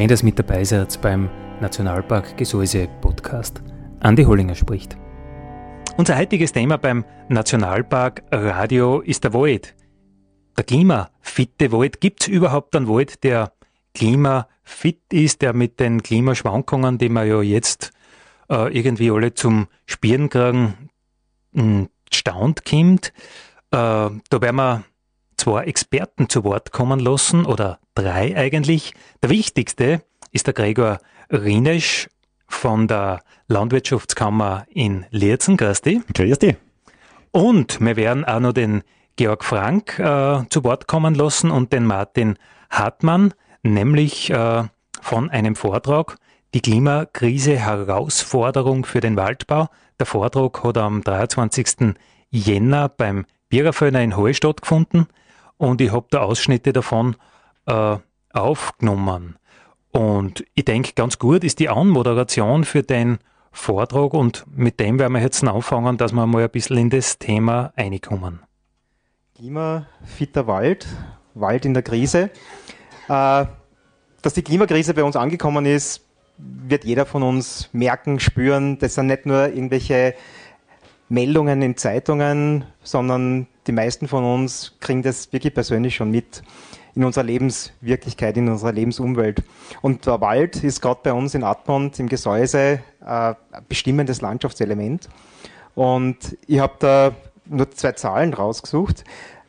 Schön, dass mit dabei seid beim Nationalpark Gesäuse Podcast. Andi Hollinger spricht. Unser heutiges Thema beim Nationalpark Radio ist der Wald. Der klimafitte Wald. Gibt es überhaupt einen Wald, der klimafit ist, der mit den Klimaschwankungen, die wir ja jetzt äh, irgendwie alle zum Spieren kriegen, hm, staunt kommt? Äh, da werden wir zwei Experten zu Wort kommen lassen, oder drei eigentlich. Der wichtigste ist der Gregor Rinesch von der Landwirtschaftskammer in Lierzen. Grüß dich. Grüß dich. Und wir werden auch noch den Georg Frank äh, zu Wort kommen lassen und den Martin Hartmann, nämlich äh, von einem Vortrag, die Klimakrise Herausforderung für den Waldbau. Der Vortrag hat am 23. Jänner beim Biererföhner in Hohe stattgefunden und ich habe da Ausschnitte davon äh, aufgenommen. Und ich denke, ganz gut ist die Anmoderation für den Vortrag und mit dem werden wir jetzt anfangen, dass wir mal ein bisschen in das Thema reinkommen. Klimafitter Wald, Wald in der Krise. Äh, dass die Klimakrise bei uns angekommen ist, wird jeder von uns merken, spüren. Das sind nicht nur irgendwelche Meldungen in Zeitungen, sondern die meisten von uns kriegen das wirklich persönlich schon mit in unserer Lebenswirklichkeit, in unserer Lebensumwelt. Und der Wald ist gerade bei uns in Admont im Gesäuse äh, ein bestimmendes Landschaftselement. Und ich habe da nur zwei Zahlen rausgesucht.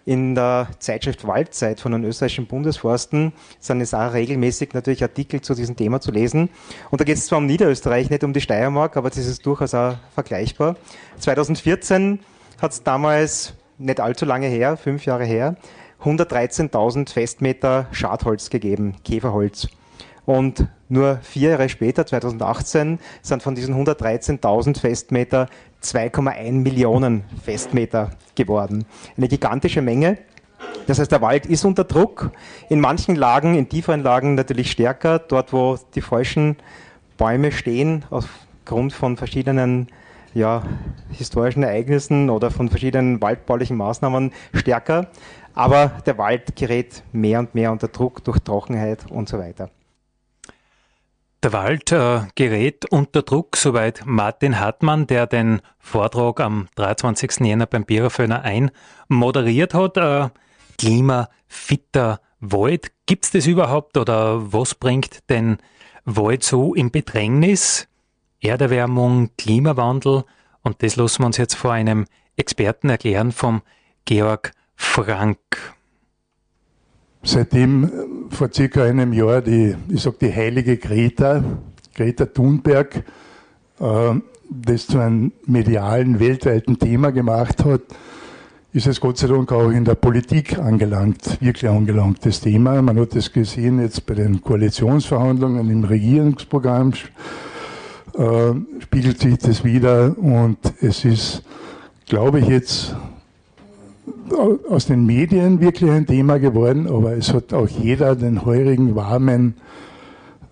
In der Zeitschrift Waldzeit von den österreichischen Bundesforsten sind es auch regelmäßig natürlich Artikel zu diesem Thema zu lesen. Und da geht es zwar um Niederösterreich, nicht um die Steiermark, aber das ist durchaus auch vergleichbar. 2014 hat es damals nicht allzu lange her, fünf Jahre her, 113.000 Festmeter Schadholz gegeben, Käferholz. Und nur vier Jahre später, 2018, sind von diesen 113.000 Festmeter 2,1 Millionen Festmeter geworden. Eine gigantische Menge. Das heißt, der Wald ist unter Druck. In manchen Lagen, in tieferen Lagen natürlich stärker. Dort, wo die falschen Bäume stehen, aufgrund von verschiedenen ja, historischen Ereignissen oder von verschiedenen waldbaulichen Maßnahmen stärker. Aber der Wald gerät mehr und mehr unter Druck durch Trockenheit und so weiter. Der Wald äh, gerät unter Druck, soweit Martin Hartmann, der den Vortrag am 23. Jänner beim Biererföhner ein moderiert hat. Äh, Klimafitter Wald. Gibt es das überhaupt oder was bringt den Wald so in Bedrängnis? Erderwärmung, Klimawandel und das lassen wir uns jetzt vor einem Experten erklären vom Georg Frank. Seitdem äh, vor circa einem Jahr die, ich sag die heilige Greta, Greta Thunberg, äh, das zu einem medialen, weltweiten Thema gemacht hat, ist es Gott sei Dank auch in der Politik angelangt, wirklich angelangt, das Thema. Man hat es gesehen jetzt bei den Koalitionsverhandlungen im Regierungsprogramm äh, spiegelt sich das wieder und es ist, glaube ich, jetzt aus den Medien wirklich ein Thema geworden, aber es hat auch jeder den heurigen, warmen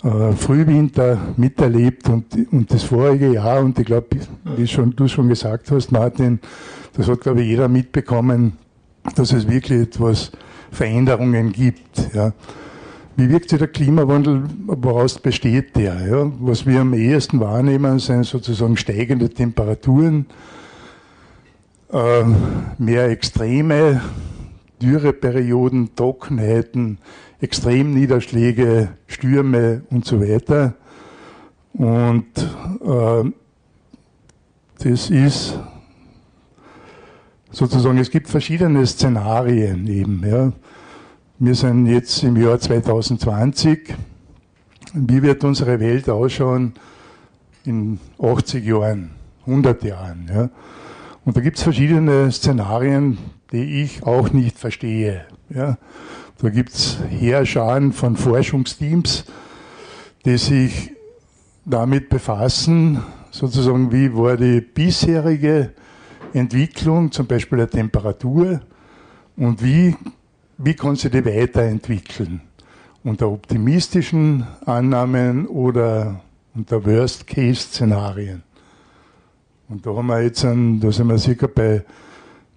äh, Frühwinter miterlebt und, und das vorige Jahr und ich glaube, wie schon, du schon gesagt hast, Martin, das hat, glaube ich, jeder mitbekommen, dass es wirklich etwas Veränderungen gibt. Ja. Wie wirkt sich der Klimawandel, woraus besteht der? Ja? Was wir am ehesten wahrnehmen, sind sozusagen steigende Temperaturen, äh, mehr Extreme, Dürreperioden, Trockenheiten, Extremniederschläge, Stürme und so weiter. Und äh, das ist sozusagen, es gibt verschiedene Szenarien eben. Ja. Wir sind jetzt im Jahr 2020 wie wird unsere Welt ausschauen in 80 Jahren, 100 Jahren. Ja? Und da gibt es verschiedene Szenarien, die ich auch nicht verstehe. Ja? Da gibt es Heerscharen von Forschungsteams, die sich damit befassen, sozusagen, wie war die bisherige Entwicklung, zum Beispiel der Temperatur, und wie, wie kann sie die weiterentwickeln unter optimistischen Annahmen oder unter Worst-Case-Szenarien. Und da haben wir jetzt, einen, da sind wir sicher bei,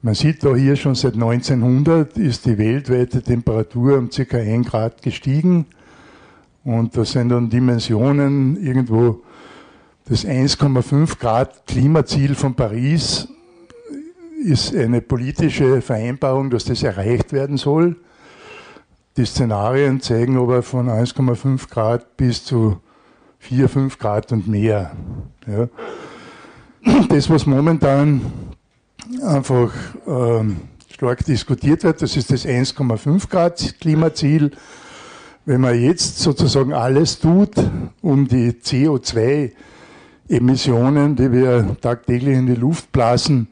man sieht da hier schon seit 1900 ist die weltweite Temperatur um ca. 1 Grad gestiegen. Und da sind dann Dimensionen irgendwo das 1,5 Grad Klimaziel von Paris ist eine politische Vereinbarung, dass das erreicht werden soll. Die Szenarien zeigen aber von 1,5 Grad bis zu 4, 5 Grad und mehr. Ja. Das, was momentan einfach ähm, stark diskutiert wird, das ist das 1,5 Grad Klimaziel. Wenn man jetzt sozusagen alles tut, um die CO2-Emissionen, die wir tagtäglich in die Luft blasen,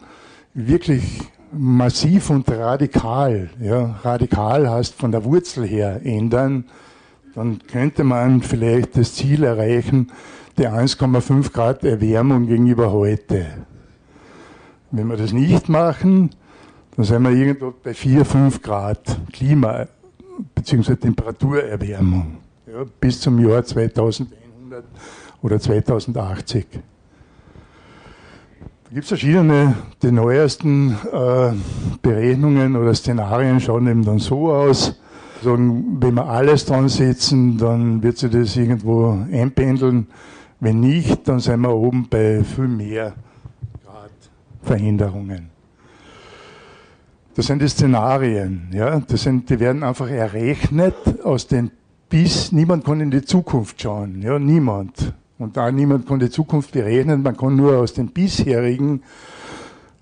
wirklich massiv und radikal, ja, radikal heißt von der Wurzel her ändern, dann könnte man vielleicht das Ziel erreichen, der 1,5 Grad Erwärmung gegenüber heute. Wenn wir das nicht machen, dann sind wir irgendwo bei 4, 5 Grad Klima- bzw. Temperaturerwärmung ja, bis zum Jahr 2100 oder 2080. Da gibt es verschiedene, die neuesten äh, Berechnungen oder Szenarien schauen eben dann so aus. Sagen, wenn wir alles dran setzen, dann wird sich das irgendwo einpendeln. Wenn nicht, dann sind wir oben bei viel mehr Grad Veränderungen. Das sind die Szenarien, ja. Das sind, die werden einfach errechnet aus den bis, niemand kann in die Zukunft schauen, ja, niemand. Und da niemand kann die Zukunft berechnen, man kann nur aus den bisherigen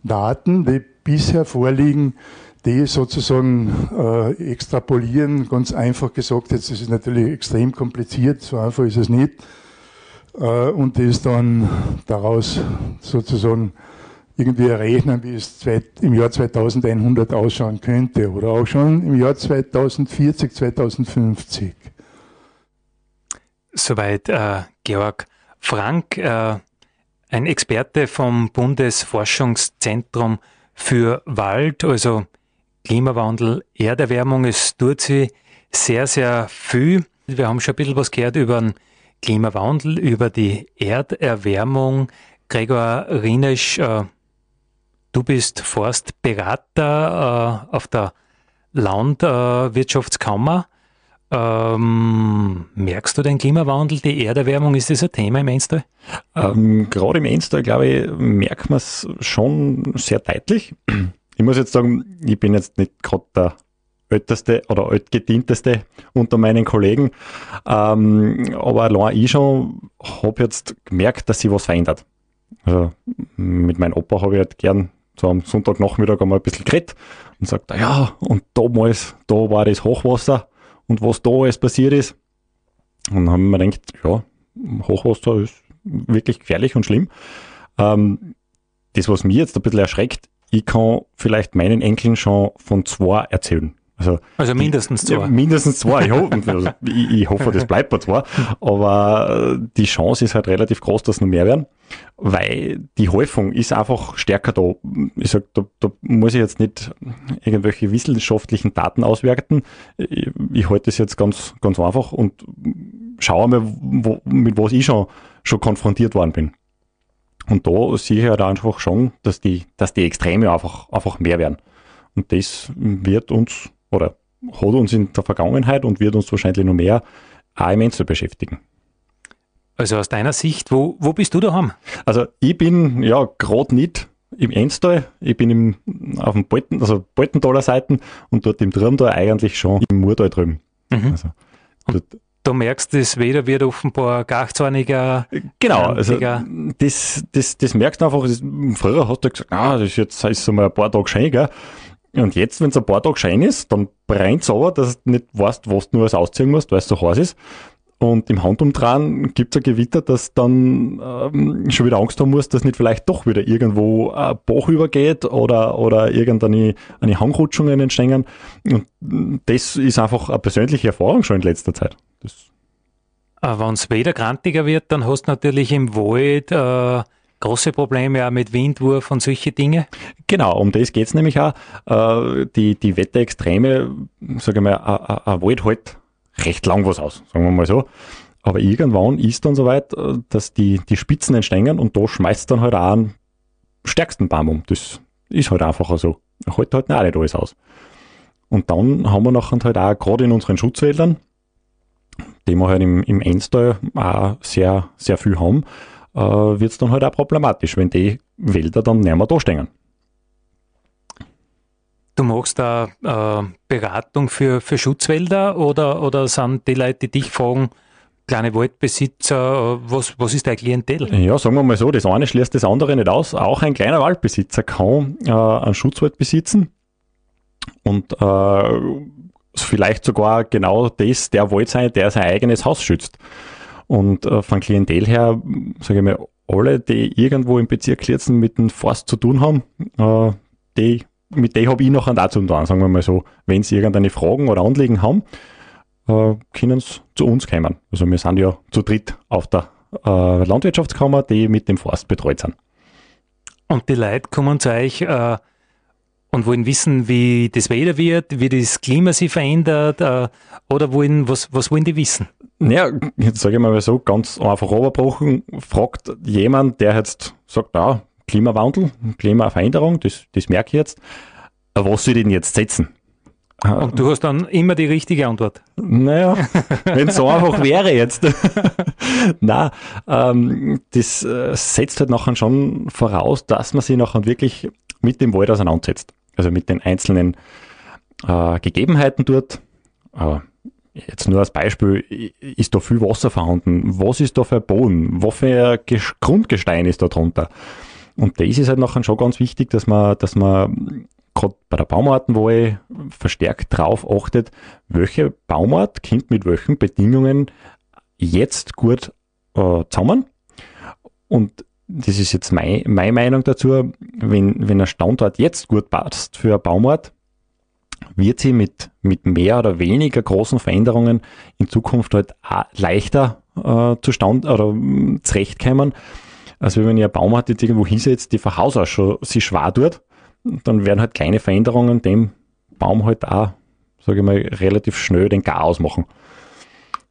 Daten, die bisher vorliegen, die sozusagen äh, extrapolieren, ganz einfach gesagt, jetzt ist es natürlich extrem kompliziert, so einfach ist es nicht, äh, und das dann daraus sozusagen irgendwie errechnen, wie es im Jahr 2100 ausschauen könnte oder auch schon im Jahr 2040, 2050. Soweit äh, Georg Frank, äh, ein Experte vom Bundesforschungszentrum für Wald, also Klimawandel, Erderwärmung. Es tut sich sehr, sehr viel. Wir haben schon ein bisschen was gehört über den Klimawandel, über die Erderwärmung. Gregor Rinesch, äh, du bist Forstberater äh, auf der Landwirtschaftskammer. Ähm, merkst du den Klimawandel, die Erderwärmung, ist das ein Thema im Enstal? Ähm, Gerade im Enstal, glaube ich, merkt man es schon sehr deutlich. Ich muss jetzt sagen, ich bin jetzt nicht gerade der älteste oder altgedienteste unter meinen Kollegen, ähm, aber allein ich schon habe jetzt gemerkt, dass sich was verändert. Also mit meinem Opa habe ich halt gern so am Sonntagnachmittag einmal ein bisschen geredet und sagt, ja, und damals, da war das Hochwasser und was da alles passiert ist. Und dann haben wir gedacht, ja, Hochwasser ist wirklich gefährlich und schlimm. Ähm, das, was mich jetzt ein bisschen erschreckt, ich kann vielleicht meinen Enkeln schon von zwei erzählen. Also, also mindestens zwei. Ja, mindestens zwei. Ich, hoffe, also ich, ich, hoffe, das bleibt bei zwei. Aber die Chance ist halt relativ groß, dass noch mehr werden, weil die Häufung ist einfach stärker da. Ich sag, da, da muss ich jetzt nicht irgendwelche wissenschaftlichen Daten auswerten. Ich, ich halte das jetzt ganz, ganz einfach und schaue mal, wo, mit was ich schon, schon konfrontiert worden bin. Und da sehe ich halt einfach schon, dass die, dass die Extreme einfach, einfach mehr werden. Und das wird uns oder hat uns in der Vergangenheit und wird uns wahrscheinlich noch mehr auch im Einzel beschäftigen. Also aus deiner Sicht, wo, wo bist du daheim? Also ich bin ja gerade nicht im Enstal, ich bin im, auf dem Bolten, also Boltentaler Seiten und dort im Trümtal eigentlich schon im Murtal drüben. Mhm. Also, du merkst, das Wetter wird offenbar gar zorniger. Genau, also das, das, das merkst du einfach. Das, früher hast du gesagt, ah, das ist jetzt ist so mal ein paar Tage schön, gell? Und jetzt, wenn es ein paar Tage Schein ist, dann brennt es aber, dass du nicht weißt, was du nur alles ausziehen musst, weil es so heiß ist. Und im Handumdrehen gibt es ein Gewitter, das dann ähm, schon wieder Angst haben muss, dass nicht vielleicht doch wieder irgendwo ein Bach übergeht oder, oder irgendeine eine Hangrutschungen entstehen. Und das ist einfach eine persönliche Erfahrung schon in letzter Zeit. Wenn es wieder grantiger wird, dann hast du natürlich im Wald äh, große Probleme auch mit Windwurf und solche Dinge. Genau, um das geht's nämlich auch. Äh, die, die Wetterextreme, sage ich mal, ein Wald halt recht lang was aus, sagen wir mal so. Aber irgendwann ist dann soweit, äh, dass die, die Spitzen entstehen und da schmeißt dann halt auch einen stärksten Baum um. Das ist halt einfach so. Halt halt nicht alles aus. Und dann haben wir nachher halt auch gerade in unseren Schutzwäldern, die wir halt im, im Enstal auch sehr, sehr viel haben, äh, wird es dann halt auch problematisch, wenn die Wälder dann nicht mehr da stehen. Du machst da äh, Beratung für, für Schutzwälder oder, oder sind die Leute, die dich fragen, kleine Waldbesitzer, was, was ist dein Klientel? Ja, sagen wir mal so, das eine schließt das andere nicht aus. Auch ein kleiner Waldbesitzer kann äh, einen Schutzwald besitzen und äh, vielleicht sogar genau das der Wald sein, der sein eigenes Haus schützt. Und äh, von Klientel her, sage ich mal, alle, die irgendwo im Bezirk Klierzen mit dem Forst zu tun haben, äh, die mit denen habe ich noch einen dazu tun, sagen wir mal so. Wenn sie irgendeine Fragen oder Anliegen haben, äh, können sie zu uns kommen. Also wir sind ja zu dritt auf der äh, Landwirtschaftskammer, die mit dem Forst betreut sind. Und die Leute kommen zu euch äh, und wollen wissen, wie das Wetter wird, wie das Klima sich verändert äh, oder wollen, was, was wollen die wissen? Ja, jetzt sage ich mal so, ganz einfach runterbrochen, fragt jemand, der jetzt sagt, ja, Klimawandel, Klimaveränderung, das, das merke ich jetzt. Was soll ich denn jetzt setzen? Und du hast dann immer die richtige Antwort. Naja, wenn es so einfach wäre jetzt. Na, ähm, das äh, setzt halt nachher schon voraus, dass man sich nachher wirklich mit dem Wald auseinandersetzt. Also mit den einzelnen äh, Gegebenheiten dort. Äh, jetzt nur als Beispiel, ist da viel Wasser vorhanden? Was ist da für ein Boden? Was für ein Grundgestein ist da drunter? Und das ist halt nachher schon ganz wichtig, dass man, dass man gerade bei der Baumartenwahl verstärkt drauf achtet, welche Baumart kommt mit welchen Bedingungen jetzt gut äh, zusammen. Und das ist jetzt mein, meine Meinung dazu, wenn, wenn ein Standort jetzt gut passt für eine Baumart, wird sie mit, mit mehr oder weniger großen Veränderungen in Zukunft halt leichter äh, zustande oder äh, zurechtkommen, also wenn ihr Baum hat, jetzt irgendwo hinsetzt, die von Haus aus schon sich schwer tut, dann werden halt kleine Veränderungen dem Baum halt auch, sage ich mal, relativ schnell den Chaos machen.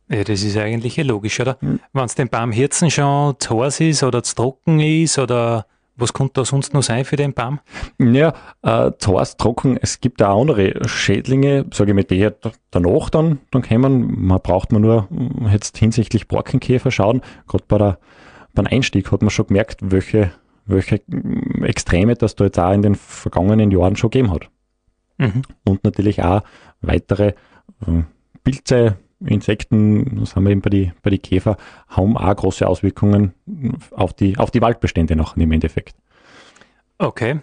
Ja, das ist eigentlich ja logisch, oder? Mhm. Wenn es dem Baumhirzen schon zu heiß ist oder zu trocken ist oder was könnte da sonst noch sein für den Baum? Ja, äh, zu heiß, trocken, es gibt auch andere Schädlinge, sage ich mal, die danach dann, dann kommen. Man braucht man nur jetzt hinsichtlich Borkenkäfer schauen, gerade bei der beim Einstieg hat man schon gemerkt, welche, welche Extreme das da jetzt auch in den vergangenen Jahren schon gegeben hat. Mhm. Und natürlich auch weitere äh, Pilze, Insekten, das haben wir eben bei den bei die Käfer, haben auch große Auswirkungen auf die, auf die Waldbestände noch im Endeffekt. Okay.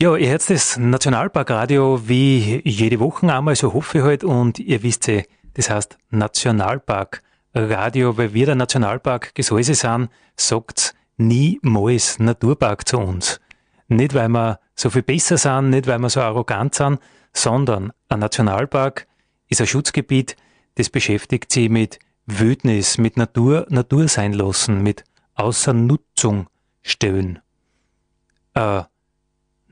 Ja, ihr hört das Nationalparkradio wie jede Woche einmal, so hoffe ich halt, und ihr wisst ja, das heißt Nationalpark Radio, weil wir der Nationalpark Gesäuse sind, sagt's niemals Naturpark zu uns. Nicht, weil wir so viel besser sind, nicht, weil wir so arrogant sind, sondern ein Nationalpark ist ein Schutzgebiet, das beschäftigt sich mit Wildnis, mit Natur, Natur sein lassen, mit Außernutzung stellen. Ein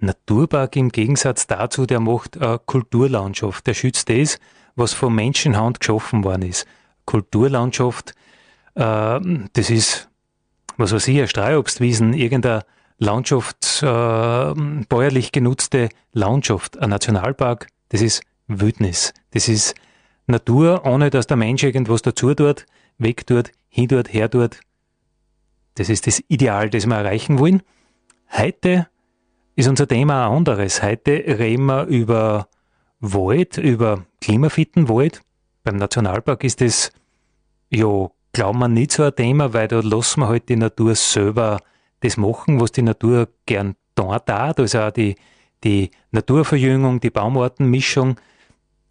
Naturpark im Gegensatz dazu, der macht eine Kulturlandschaft, der schützt das, was von Menschenhand geschaffen worden ist. Kulturlandschaft, äh, das ist, was weiß ich, eine Streuobstwiesen, irgendeine Landschaft, äh, bäuerlich genutzte Landschaft, ein Nationalpark, das ist Wildnis. Das ist Natur, ohne dass der Mensch irgendwas dazu tut, weg tut, hin tut, her tut. Das ist das Ideal, das wir erreichen wollen. Heute ist unser Thema ein anderes. Heute reden wir über Wald, über klimafitten Wald. Beim Nationalpark ist es ja, glauben wir nicht so ein Thema, weil da lassen wir halt die Natur selber das machen, was die Natur gern da hat. Also auch die, die Naturverjüngung, die Baumartenmischung,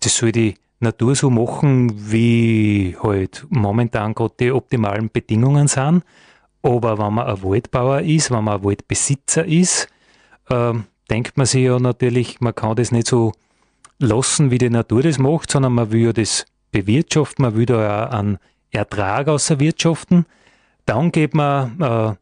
das soll die Natur so machen, wie halt momentan gerade die optimalen Bedingungen sind. Aber wenn man ein Waldbauer ist, wenn man ein Waldbesitzer ist, äh, denkt man sich ja natürlich, man kann das nicht so lassen, wie die Natur das macht, sondern man will ja das bewirtschaften, man will da ja einen Ertrag aus der Wirtschaften. Dann geht man äh,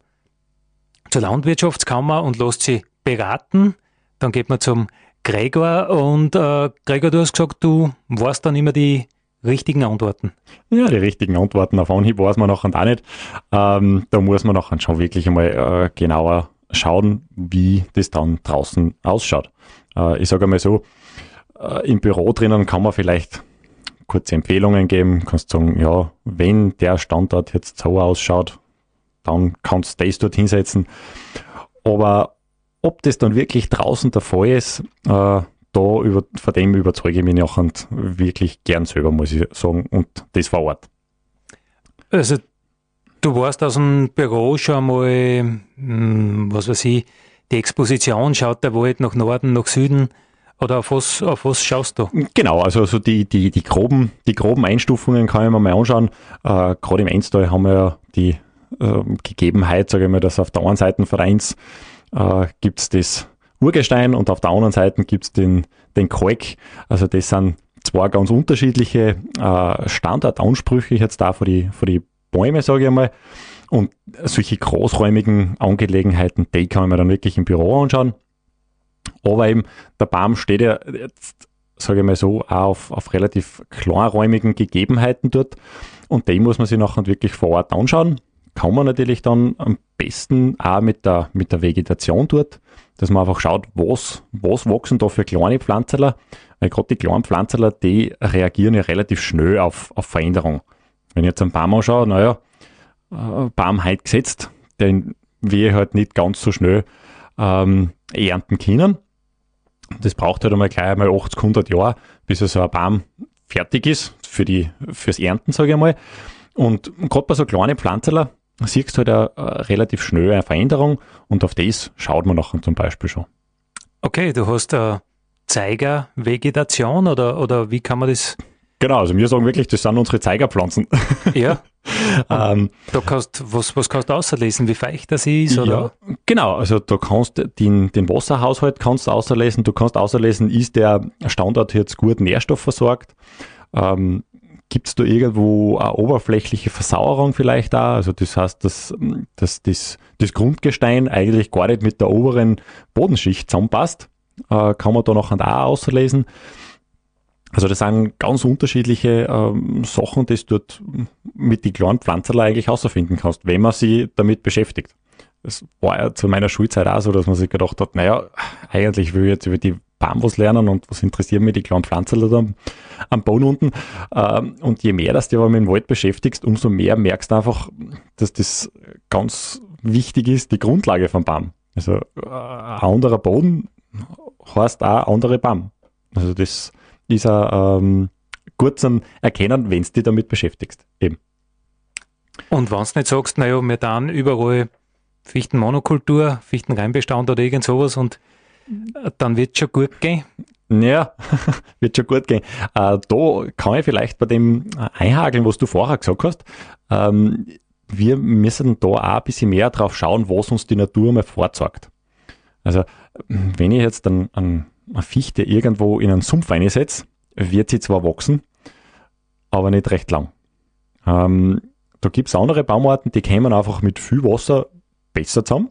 zur Landwirtschaftskammer und lässt sich beraten. Dann geht man zum Gregor und äh, Gregor, du hast gesagt, du weißt dann immer die richtigen Antworten. Ja, die richtigen Antworten auf Anhieb weiß man nachher auch nicht. Ähm, da muss man nachher schon wirklich einmal äh, genauer schauen, wie das dann draußen ausschaut. Äh, ich sage einmal so, äh, im Büro drinnen kann man vielleicht kurze Empfehlungen geben, kannst sagen, ja, wenn der Standort jetzt so ausschaut, dann kannst du das dort hinsetzen. Aber ob das dann wirklich draußen der Fall ist, äh, da über, von dem überzeuge ich mich nachher wirklich gern selber, muss ich sagen, und das vor Ort. Also, du warst aus dem Büro schon mal, hm, was weiß ich, die Exposition, schaut der Wald nach Norden, nach Süden, oder auf was, auf was schaust du? Genau, also so die, die, die, groben, die groben Einstufungen kann ich mir mal anschauen. Äh, Gerade im Enstal haben wir ja die äh, Gegebenheit, sage ich mal, dass auf der einen Seite Vereins äh, gibt es das Urgestein und auf der anderen Seite gibt es den, den Kalk. Also das sind zwei ganz unterschiedliche äh, Standardansprüche jetzt da für die, für die Bäume, sage ich einmal. Und solche großräumigen Angelegenheiten, die kann mir dann wirklich im Büro anschauen. Aber eben, der Baum steht ja jetzt, sage ich mal so, auch auf, auf relativ kleinräumigen Gegebenheiten dort. Und die muss man sich nachher wirklich vor Ort anschauen. Kann man natürlich dann am besten auch mit der, mit der Vegetation dort, dass man einfach schaut, was, was wachsen da für kleine Pflanzerler. Weil gerade die kleinen Pflanzerler, die reagieren ja relativ schnell auf, auf Veränderung. Wenn ich jetzt einen Baum anschaue, naja, äh, Baum heute gesetzt, den wir halt nicht ganz so schnell ähm, ernten können. Das braucht halt einmal gleich einmal 80, 100 Jahre, bis so ein Baum fertig ist für die, fürs Ernten, sage ich einmal. Und gerade bei so kleinen Pflanzerler siehst du halt eine, eine relativ schnell eine Veränderung und auf das schaut man nachher zum Beispiel schon. Okay, du hast eine Zeigervegetation oder, oder wie kann man das Genau, also wir sagen wirklich, das sind unsere Zeigerpflanzen. Ja. ähm, da kannst, was, was kannst du außerlesen, wie feucht das ist? Oder? Ja, genau, also du kannst den, den Wasserhaushalt kannst außerlesen, du kannst außerlesen, ist der Standort jetzt gut nährstoffversorgt? Ähm, Gibt es da irgendwo eine oberflächliche Versauerung vielleicht da? Also das heißt, dass, dass das, das Grundgestein eigentlich gar nicht mit der oberen Bodenschicht zusammenpasst. Äh, kann man da noch auch außerlesen. Also das sind ganz unterschiedliche ähm, Sachen, die du dort mit die kleinen Pflanzen eigentlich herausfinden kannst, wenn man sie damit beschäftigt. Das war ja zu meiner Schulzeit auch so, dass man sich gedacht hat, naja, eigentlich will ich jetzt über die Baum was lernen und was interessieren mich die kleinen Pflanzen da am, Boden unten. Ähm, und je mehr dass du aber mit dem Wald beschäftigst, umso mehr merkst du einfach, dass das ganz wichtig ist, die Grundlage vom Baum. Also äh, ein anderer Boden heißt auch andere Baum. Also das ist er ähm, gut zum Erkennen, wenn du dich damit beschäftigst. Eben. Und wenn du nicht sagst, naja, wir dann überall Fichtenmonokultur, Fichtenreinbestand oder irgend sowas und dann wird schon gut gehen. Ja, wird schon gut gehen. Äh, da kann ich vielleicht bei dem einhageln, was du vorher gesagt hast. Ähm, wir müssen da auch ein bisschen mehr drauf schauen, was uns die Natur mal vorzeigt. Also, wenn ich jetzt dann einen eine Fichte irgendwo in einen Sumpf einsetze, wird sie zwar wachsen, aber nicht recht lang. Ähm, da gibt es andere Baumarten, die kämen einfach mit viel Wasser besser zusammen.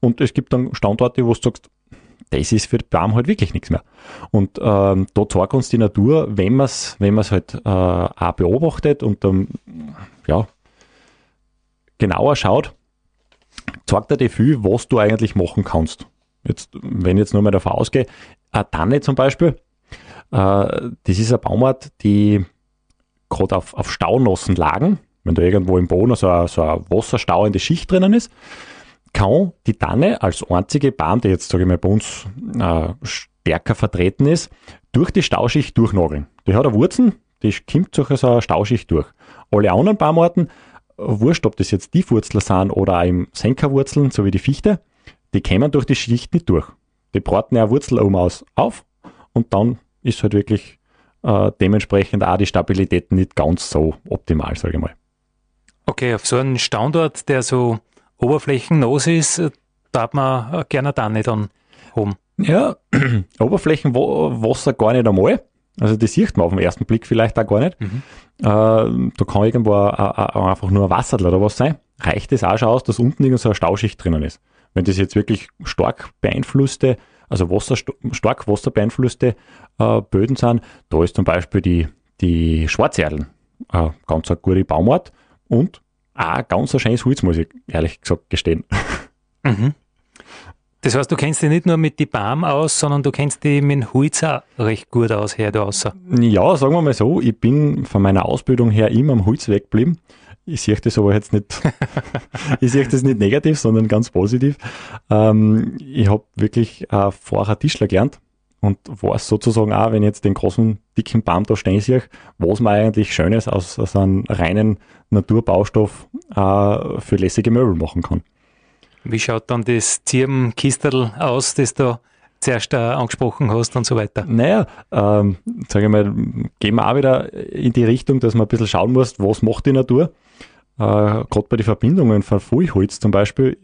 Und es gibt dann Standorte, wo du sagst, das ist für den Baum halt wirklich nichts mehr. Und ähm, da zeigt uns die Natur, wenn man es wenn halt äh, auch beobachtet und dann ja, genauer schaut, zeigt er dir viel, was du eigentlich machen kannst. Jetzt, wenn ich jetzt nur mal davon ausgehe, eine Tanne zum Beispiel, äh, das ist eine Baumart, die gerade auf, auf staunassen Lagen, wenn da irgendwo im Boden so eine, so eine wasserstauende Schicht drinnen ist, kann die Tanne als einzige Baum, die jetzt, sage ich mal, bei uns äh, stärker vertreten ist, durch die Stauschicht durchnageln. Die hat eine Wurzeln, die kommt durch so eine Stauschicht durch. Alle anderen Baumarten, wurscht, ob das jetzt die Wurzeln sind oder auch im Senkerwurzeln, so wie die Fichte, die kämen durch die Schicht nicht durch. Die braten eine Wurzel oben aus auf und dann ist halt wirklich äh, dementsprechend auch die Stabilität nicht ganz so optimal, sage ich mal. Okay, auf so einen Standort, der so oberflächenlos ist, darf man gerne da nicht an haben. Ja, Oberflächenwasser gar nicht einmal. Also das sieht man auf den ersten Blick vielleicht auch gar nicht. Mhm. Äh, da kann irgendwo a, a, einfach nur ein Wasser oder was sein. Reicht es auch schon aus, dass unten irgend so eine Stauschicht drinnen ist. Wenn das jetzt wirklich stark beeinflusste, also Wasser, stark wasserbeeinflusste äh, Böden sind, da ist zum Beispiel die, die Schwarzerdeln äh, ganz eine gute Baumart und auch ganz ein schönes Holz, muss ich ehrlich gesagt gestehen. Mhm. Das heißt, du kennst dich nicht nur mit die Baum aus, sondern du kennst dich mit dem Holz auch recht gut aus, her da außer. Ja, sagen wir mal so, ich bin von meiner Ausbildung her immer am Holz weggeblieben. Ich sehe das aber jetzt nicht, ich sehe das nicht negativ, sondern ganz positiv. Ähm, ich habe wirklich äh, vorher Tischler gelernt und weiß sozusagen auch, wenn ich jetzt den großen, dicken Baum da stehen sehe, was man eigentlich Schönes aus, aus einem reinen Naturbaustoff äh, für lässige Möbel machen kann. Wie schaut dann das Zirbenkistel aus, das du zuerst äh, angesprochen hast und so weiter? Naja, ähm, sage ich mal, gehen wir auch wieder in die Richtung, dass man ein bisschen schauen muss, was macht die Natur. Äh, Gerade bei den Verbindungen von Fullholz zum Beispiel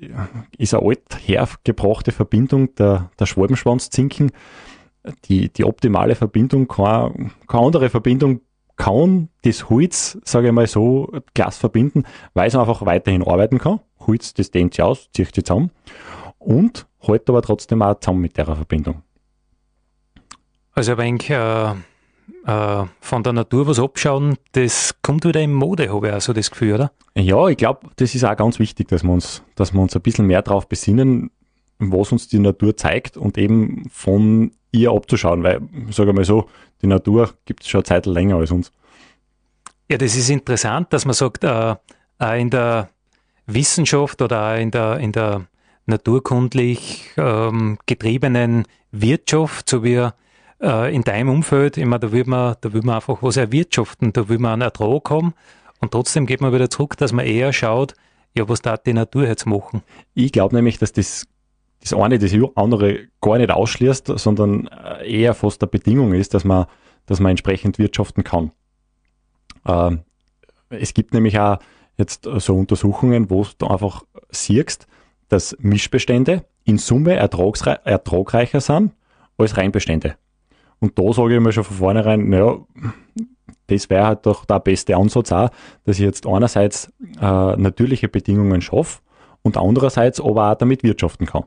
ist eine alt hergebrachte Verbindung der, der Schwalbenschwanzzinken. Die, die optimale Verbindung, keine, keine andere Verbindung kann das Holz, sage ich mal so, Glas verbinden, weil es einfach weiterhin arbeiten kann. Holz, das dehnt sich aus, zieht sich zusammen und hält aber trotzdem auch zusammen mit der Verbindung. Also ein wenig äh, äh, von der Natur was abschauen, das kommt wieder in Mode, habe ich auch so das Gefühl, oder? Ja, ich glaube, das ist auch ganz wichtig, dass wir uns, dass wir uns ein bisschen mehr darauf besinnen, was uns die Natur zeigt und eben von ihr abzuschauen, weil, sage mal so, die Natur gibt es schon eine Zeit länger als uns. Ja, das ist interessant, dass man sagt, äh, in der Wissenschaft oder auch in der, in der naturkundlich ähm, getriebenen Wirtschaft, so wie äh, in deinem Umfeld, immer, da will man, da will man einfach was erwirtschaften, da will man einen Ertrag haben und trotzdem geht man wieder zurück, dass man eher schaut, ja, was da die Natur jetzt machen. Ich glaube nämlich, dass das das eine das andere gar nicht ausschließt, sondern äh, eher fast eine Bedingung ist, dass man, dass man entsprechend wirtschaften kann. Ähm, es gibt nämlich auch jetzt so Untersuchungen, wo du einfach siehst, dass Mischbestände in Summe ertragreicher sind als Reinbestände. Und da sage ich mir schon von vornherein, naja, das wäre halt doch der beste Ansatz auch, dass ich jetzt einerseits äh, natürliche Bedingungen schaffe und andererseits aber auch damit wirtschaften kann.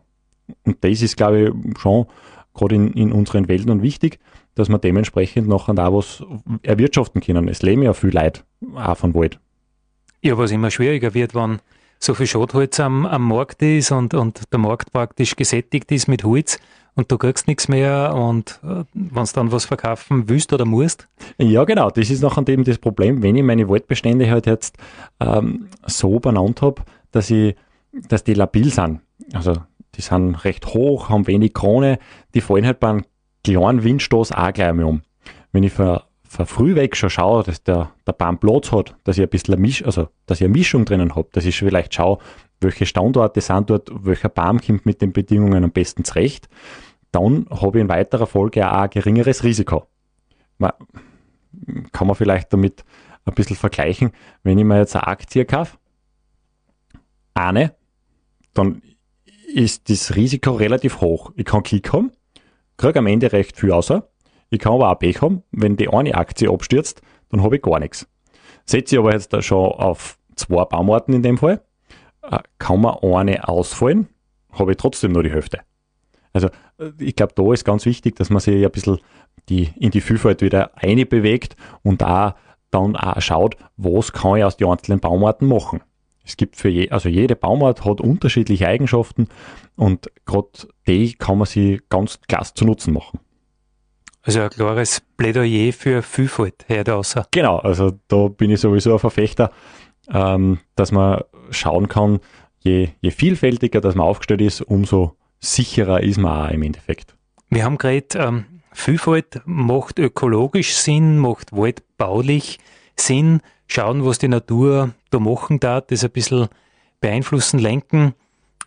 Und das ist, glaube ich, schon gerade in, in unseren Wäldern wichtig, dass wir dementsprechend nachher da was erwirtschaften können. Es leben ja viel Leute auch von Wald. Ja, was immer schwieriger wird, wenn so viel Schotholz am, am Markt ist und, und der Markt praktisch gesättigt ist mit Holz und du kriegst nichts mehr und äh, wenn du dann was verkaufen willst oder musst. Ja, genau, das ist nachher eben das Problem, wenn ich meine Waldbestände halt jetzt ähm, so benannt habe, dass ich, dass die labil sind. Also die sind recht hoch, haben wenig Krone, die fallen halt beim kleinen Windstoß auch gleich einmal um. Wenn ich von, von früh weg schon schaue, dass der, der Baum Platz hat, dass ich ein bisschen eine Misch, also dass ich eine Mischung drinnen habe, dass ich vielleicht schaue, welche Standorte sind dort, welcher Baum kommt mit den Bedingungen am besten zurecht, dann habe ich in weiterer Folge auch ein geringeres Risiko. Man, kann man vielleicht damit ein bisschen vergleichen, wenn ich mir jetzt eine Aktie kaufe, eine, dann ist das Risiko relativ hoch. Ich kann Klick haben, kriege am Ende recht viel außer. Ich kann aber auch Pech haben, wenn die eine Aktie abstürzt, dann habe ich gar nichts. Setze ich aber jetzt da schon auf zwei Baumarten in dem Fall, äh, kann mir eine ausfallen, habe ich trotzdem nur die Hälfte. Also äh, ich glaube, da ist ganz wichtig, dass man sich ein bisschen die, in die Vielfalt wieder einbewegt und da dann auch schaut, was kann ich aus den einzelnen Baumarten machen. Es gibt für je, also jede Baumart hat unterschiedliche Eigenschaften und gerade die kann man sie ganz klasse zu Nutzen machen. Also ein klares Plädoyer für Vielfalt, Herr Dauser. Genau, also da bin ich sowieso ein Verfechter, ähm, dass man schauen kann, je, je vielfältiger das man aufgestellt ist, umso sicherer ist man auch im Endeffekt. Wir haben gerade, ähm, Vielfalt macht ökologisch Sinn, macht waldbaulich Sinn, schauen, was die Natur da machen darf, das ein bisschen beeinflussen, lenken,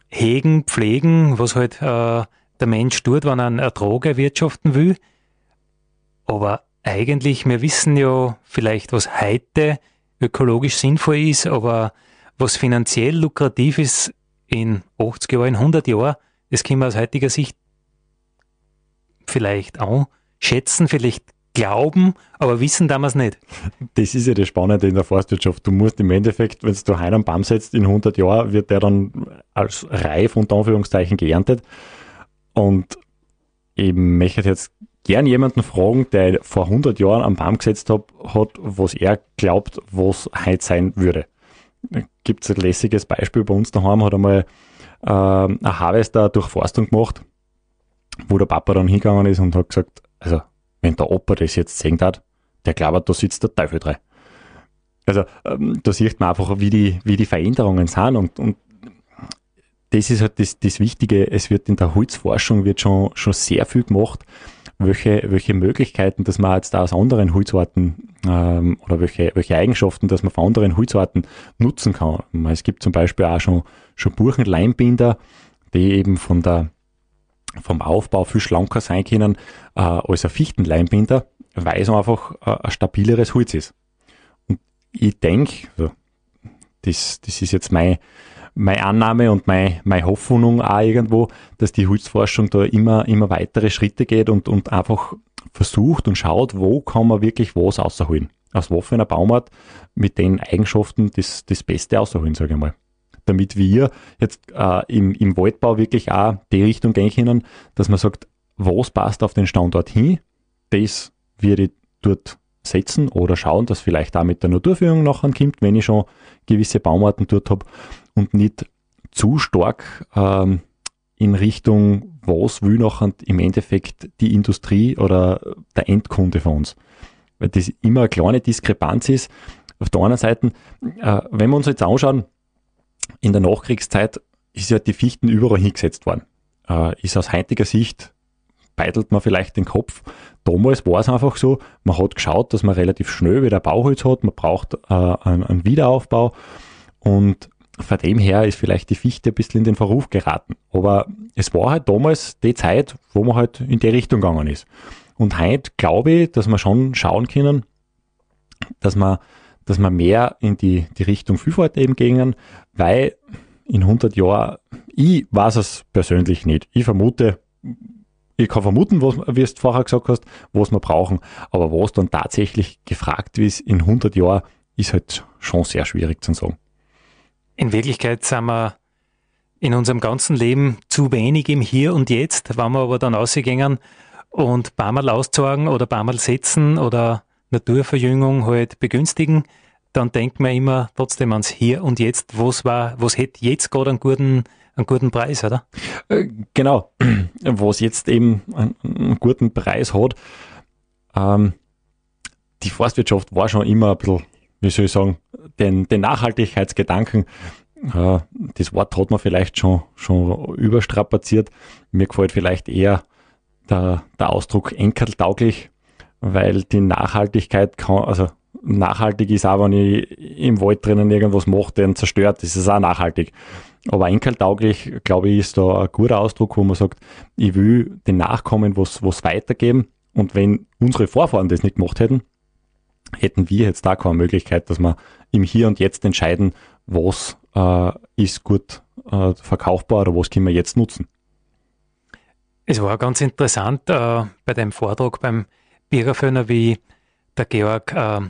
hegen, pflegen, was halt äh, der Mensch tut, wenn er einen Ertrag erwirtschaften will. Aber eigentlich, wir wissen ja vielleicht, was heute ökologisch sinnvoll ist, aber was finanziell lukrativ ist in 80 Jahren, 100 Jahren, das können wir aus heutiger Sicht vielleicht auch schätzen, vielleicht glauben, aber wissen damals nicht. Das ist ja das Spannende in der Forstwirtschaft. Du musst im Endeffekt, wenn du einen Baum setzt, in 100 Jahren wird der dann als reif unter Anführungszeichen geerntet. Und ich möchte jetzt gern jemanden fragen, der vor 100 Jahren am Baum gesetzt hat, hat was er glaubt, was heute sein würde. Gibt es ein lässiges Beispiel bei uns daheim, hat einmal äh, ein Harvester Durchforstung gemacht, wo der Papa dann hingegangen ist und hat gesagt, also wenn der Opa das jetzt sehen hat, der glaubt, da sitzt der Teufel drin. Also ähm, da sieht man einfach, wie die, wie die Veränderungen sind und, und das ist halt das, das Wichtige, es wird in der Holzforschung wird schon, schon sehr viel gemacht, welche, welche Möglichkeiten, dass man jetzt da aus anderen Holzarten ähm, oder welche, welche Eigenschaften, dass man von anderen Holzarten nutzen kann. Es gibt zum Beispiel auch schon, schon Buchenleimbinder, die eben von der, vom Aufbau viel schlanker sein können äh, als ein Fichtenleimbinder, weil es einfach äh, ein stabileres Holz ist. Und ich denke, also, das, das ist jetzt mein, meine Annahme und meine, meine Hoffnung auch irgendwo, dass die Holzforschung da immer, immer weitere Schritte geht und, und einfach versucht und schaut, wo kann man wirklich was rausholen. Aus für einer Baumart mit den Eigenschaften das, das Beste rausholen, sage ich mal. Damit wir jetzt äh, im, im Waldbau wirklich auch die Richtung gehen können, dass man sagt, was passt auf den Standort hin, das würde ich dort setzen oder schauen, dass vielleicht da mit der Naturführung nachher kommt, wenn ich schon gewisse Baumarten dort habe und nicht zu stark ähm, in Richtung, was will nachher im Endeffekt die Industrie oder der Endkunde von uns. Weil das immer eine kleine Diskrepanz ist. Auf der anderen Seite, äh, wenn wir uns jetzt anschauen, in der Nachkriegszeit ist ja die Fichten überall hingesetzt worden. Äh, ist aus heutiger Sicht beitelt man vielleicht den Kopf. Damals war es einfach so, man hat geschaut, dass man relativ schnell wieder Bauholz hat, man braucht äh, einen, einen Wiederaufbau und von dem her ist vielleicht die Fichte ein bisschen in den Verruf geraten. Aber es war halt damals die Zeit, wo man halt in die Richtung gegangen ist. Und heute glaube ich, dass wir schon schauen können, dass man, dass man mehr in die, die Richtung Vielfalt eben gehen, weil in 100 Jahren, ich weiß es persönlich nicht. Ich vermute, ich kann vermuten, was, wie du vorher gesagt hast, was wir brauchen. Aber was dann tatsächlich gefragt ist in 100 Jahren, ist halt schon sehr schwierig zu sagen. In Wirklichkeit sind wir in unserem ganzen Leben zu wenig im Hier und Jetzt, wenn wir aber dann ausgehen und ein paar Mal auszogen oder ein paar Mal setzen oder Naturverjüngung halt begünstigen, dann denkt man immer trotzdem ans Hier und Jetzt, was war, was hätte jetzt gerade einen guten, einen guten Preis, oder? Äh, genau, was jetzt eben einen, einen guten Preis hat. Ähm, die Forstwirtschaft war schon immer ein bisschen wie soll ich sagen, den, den Nachhaltigkeitsgedanken, äh, das Wort hat man vielleicht schon, schon überstrapaziert. Mir gefällt vielleicht eher der, der Ausdruck enkeltauglich, weil die Nachhaltigkeit kann, also nachhaltig ist auch, wenn ich im Wald drinnen irgendwas mache, den zerstört, ist auch nachhaltig. Aber enkeltauglich, glaube ich, ist da ein guter Ausdruck, wo man sagt, ich will den Nachkommen was, was weitergeben. Und wenn unsere Vorfahren das nicht gemacht hätten, hätten wir jetzt da keine Möglichkeit, dass wir im Hier und Jetzt entscheiden, was äh, ist gut äh, verkaufbar oder was können wir jetzt nutzen. Es war ganz interessant äh, bei dem Vortrag beim Biererföhner, wie der Georg äh,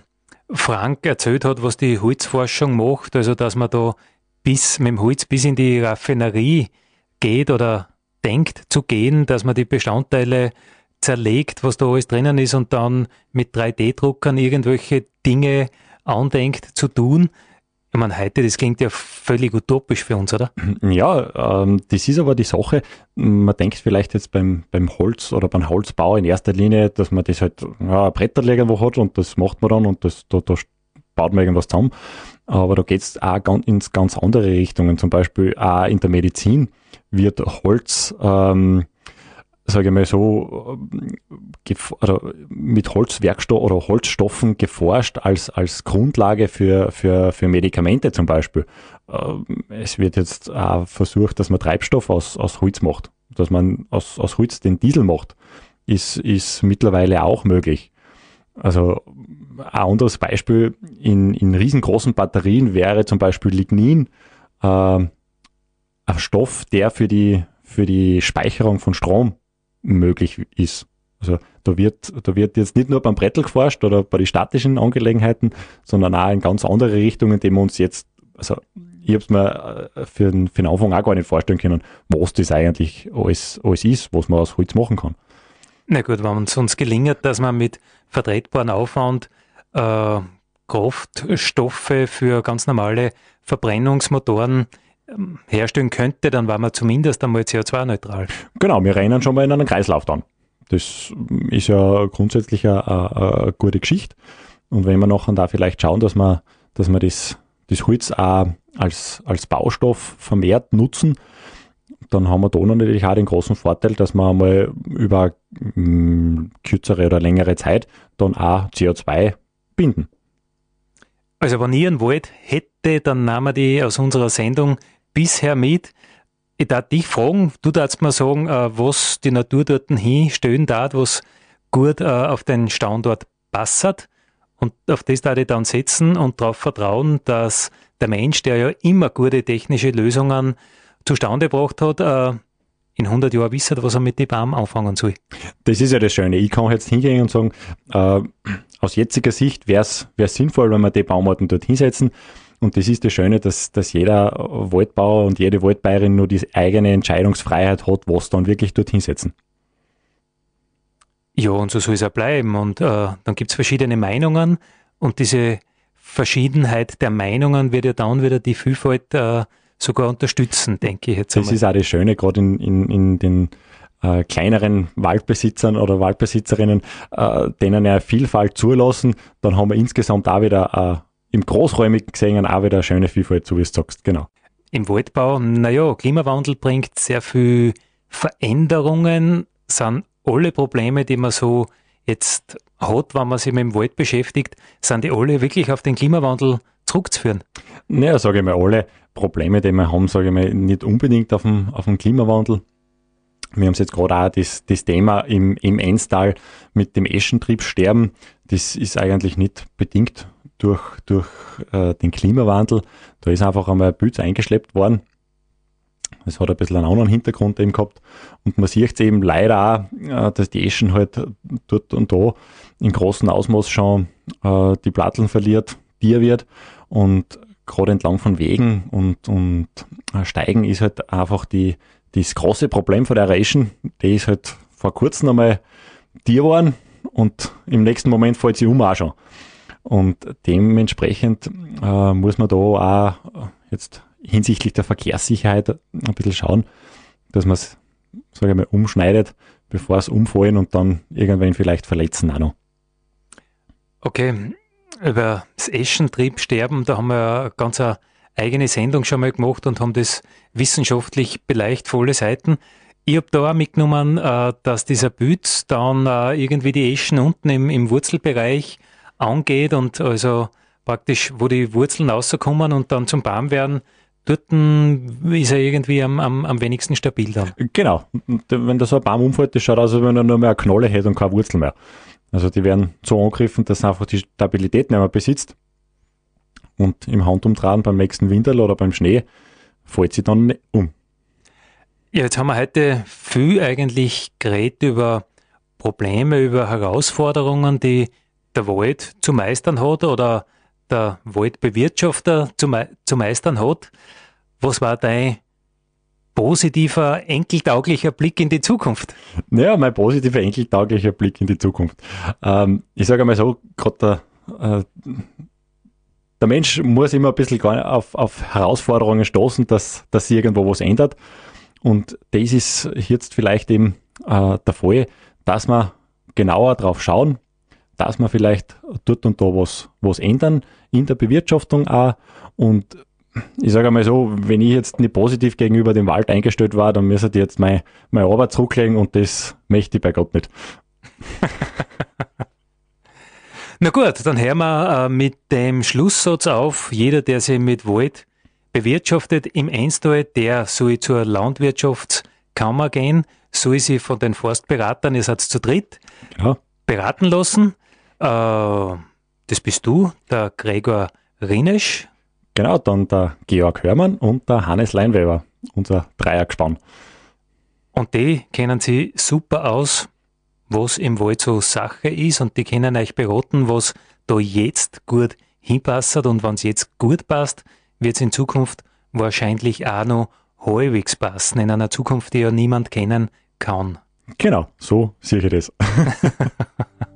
Frank erzählt hat, was die Holzforschung macht, also dass man da bis mit dem Holz bis in die Raffinerie geht oder denkt zu gehen, dass man die Bestandteile zerlegt, was da alles drinnen ist und dann mit 3D-Druckern irgendwelche Dinge andenkt zu tun. Ich meine, heute, das klingt ja völlig utopisch für uns, oder? Ja, ähm, das ist aber die Sache. Man denkt vielleicht jetzt beim, beim Holz oder beim Holzbau in erster Linie, dass man das halt ja, Bretter irgendwo hat und das macht man dann und das, da, da baut man irgendwas zusammen. Aber da geht es auch ganz, ins ganz andere Richtungen. Zum Beispiel auch in der Medizin wird Holz ähm, sage ich mal so, oder mit Holzwerkstoff oder Holzstoffen geforscht als, als Grundlage für, für, für Medikamente zum Beispiel. Ähm, es wird jetzt auch versucht, dass man Treibstoff aus, aus Holz macht, dass man aus, aus Holz den Diesel macht, ist, ist mittlerweile auch möglich. Also ein anderes Beispiel in, in riesengroßen Batterien wäre zum Beispiel Lignin äh, ein Stoff, der für die, für die Speicherung von Strom möglich ist. Also da wird, da wird jetzt nicht nur beim Brettel geforscht oder bei den statischen Angelegenheiten, sondern auch in ganz andere Richtungen, die wir uns jetzt, also ich habe es mir äh, für den, für den Anfang auch gar nicht vorstellen können, was das eigentlich alles, alles ist, was man aus Holz machen kann. Na gut, wenn es uns gelingt, dass man mit vertretbaren Aufwand äh, Kraftstoffe für ganz normale Verbrennungsmotoren herstellen könnte, dann war man zumindest einmal CO2-neutral. Genau, wir rennen schon mal in einen Kreislauf dann. Das ist ja grundsätzlich eine, eine, gute Geschichte. Und wenn wir nachher da vielleicht schauen, dass wir, dass wir das, das Holz auch als, als Baustoff vermehrt nutzen, dann haben wir da natürlich auch den großen Vorteil, dass wir einmal über mh, hm, kürzere oder längere Zeit dann auch CO2 binden. Also wenn ich einen Wald hätte, dann nahmen wir die aus unserer Sendung bisher mit. Ich darf dich fragen, du darfst mir sagen, äh, was die Natur dort hinstellen darf, was gut äh, auf den Standort passt. Und auf das darf ich dann setzen und darauf vertrauen, dass der Mensch, der ja immer gute technische Lösungen zustande gebracht hat, äh, in 100 Jahren wissen, was er mit dem Baum anfangen soll. Das ist ja das Schöne. Ich kann jetzt hingehen und sagen, äh, aus jetziger Sicht wäre es sinnvoll, wenn wir die Baumarten dort hinsetzen. Und das ist das Schöne, dass, dass jeder Waldbauer und jede Waldbäuerin nur die eigene Entscheidungsfreiheit hat, was dann wirklich dort hinsetzen. Ja, und so soll es auch bleiben. Und äh, dann gibt es verschiedene Meinungen und diese Verschiedenheit der Meinungen wird ja dann wieder die Vielfalt äh, sogar unterstützen, denke ich jetzt. Das einmal. ist auch das Schöne, gerade in, in, in den äh, kleineren Waldbesitzern oder Waldbesitzerinnen, äh, denen ja Vielfalt zulassen, dann haben wir insgesamt auch wieder äh, im Großräumigen gesehen auch wieder eine schöne Vielfalt, so wie du sagst, genau. Im Waldbau, naja, Klimawandel bringt sehr viel Veränderungen, sind alle Probleme, die man so jetzt hat, wenn man sich mit dem Wald beschäftigt, sind die alle wirklich auf den Klimawandel zurückzuführen? Naja, sage ich mal, alle Probleme, die wir haben, sage ich mal, nicht unbedingt auf den, auf den Klimawandel. Wir haben jetzt gerade auch das, das Thema im, im Enstal mit dem Eschentriebsterben. Das ist eigentlich nicht bedingt durch, durch äh, den Klimawandel. Da ist einfach einmal ein Pilz eingeschleppt worden. Das hat ein bisschen einen anderen Hintergrund eben gehabt. Und man sieht eben leider auch, äh, dass die Eschen halt dort und da in großem Ausmaß schon äh, die Platteln verliert, Tier wird. Und gerade entlang von Wegen und, und äh, Steigen ist halt einfach die, das große Problem von der Eschen, die ist halt vor kurzem einmal Tier geworden und im nächsten Moment fällt sie um auch schon. Und dementsprechend äh, muss man da auch jetzt hinsichtlich der Verkehrssicherheit ein bisschen schauen, dass man es, sage ich mal, umschneidet, bevor es umfallen und dann irgendwann vielleicht verletzen auch noch. Okay, über das Eschentriebsterben, da haben wir ja ganz eine eigene Sendung schon mal gemacht und haben das wissenschaftlich beleicht volle Seiten. Ich habe da auch mitgenommen, äh, dass dieser Bütz dann äh, irgendwie die Eschen unten im, im Wurzelbereich angeht und also praktisch, wo die Wurzeln rauskommen und dann zum Baum werden, dort ist er irgendwie am, am, am wenigsten stabil dann. Genau. Wenn da so ein Baum umfällt, das schaut aus, als wenn er nur mehr eine Knolle hätte und keine Wurzel mehr. Also die werden so angegriffen, dass er einfach die Stabilität nicht mehr besitzt. Und im Handumdrehen beim nächsten Winter oder beim Schnee fällt sie dann um. Ja, jetzt haben wir heute viel eigentlich geredet über Probleme, über Herausforderungen, die der Wald zu meistern hat oder der Waldbewirtschafter zu, me zu meistern hat. Was war dein positiver, enkeltauglicher Blick in die Zukunft? Ja, mein positiver, enkeltauglicher Blick in die Zukunft. Ähm, ich sage einmal so, gerade der, äh, der Mensch muss immer ein bisschen auf, auf Herausforderungen stoßen, dass, dass sich irgendwo was ändert. Und das ist jetzt vielleicht eben äh, der Fall, dass wir genauer drauf schauen, dass wir vielleicht dort und da was, was ändern in der Bewirtschaftung auch und ich sage einmal so, wenn ich jetzt nicht positiv gegenüber dem Wald eingestellt war, dann müsste ich jetzt meine, meine Arbeit zurücklegen und das möchte ich bei Gott nicht. Na gut, dann hören wir äh, mit dem Schlusssatz auf. Jeder, der sich mit Wald bewirtschaftet im Einstal, der soll zur Landwirtschaftskammer gehen, soll sich von den Forstberatern, ihr seid zu dritt, ja. beraten lassen. Äh, das bist du, der Gregor Rinesch. Genau, dann der Georg Hörmann und der Hannes Leinweber, unser Dreiergespann. Und die kennen sie super aus, was im Wald so Sache ist und die können euch beraten, was da jetzt gut hinpasst und wenn es jetzt gut passt, wird es in Zukunft wahrscheinlich auch noch halbwegs passen, in einer Zukunft, die ja niemand kennen kann. Genau, so sehe ich das.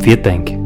Vielen Dank.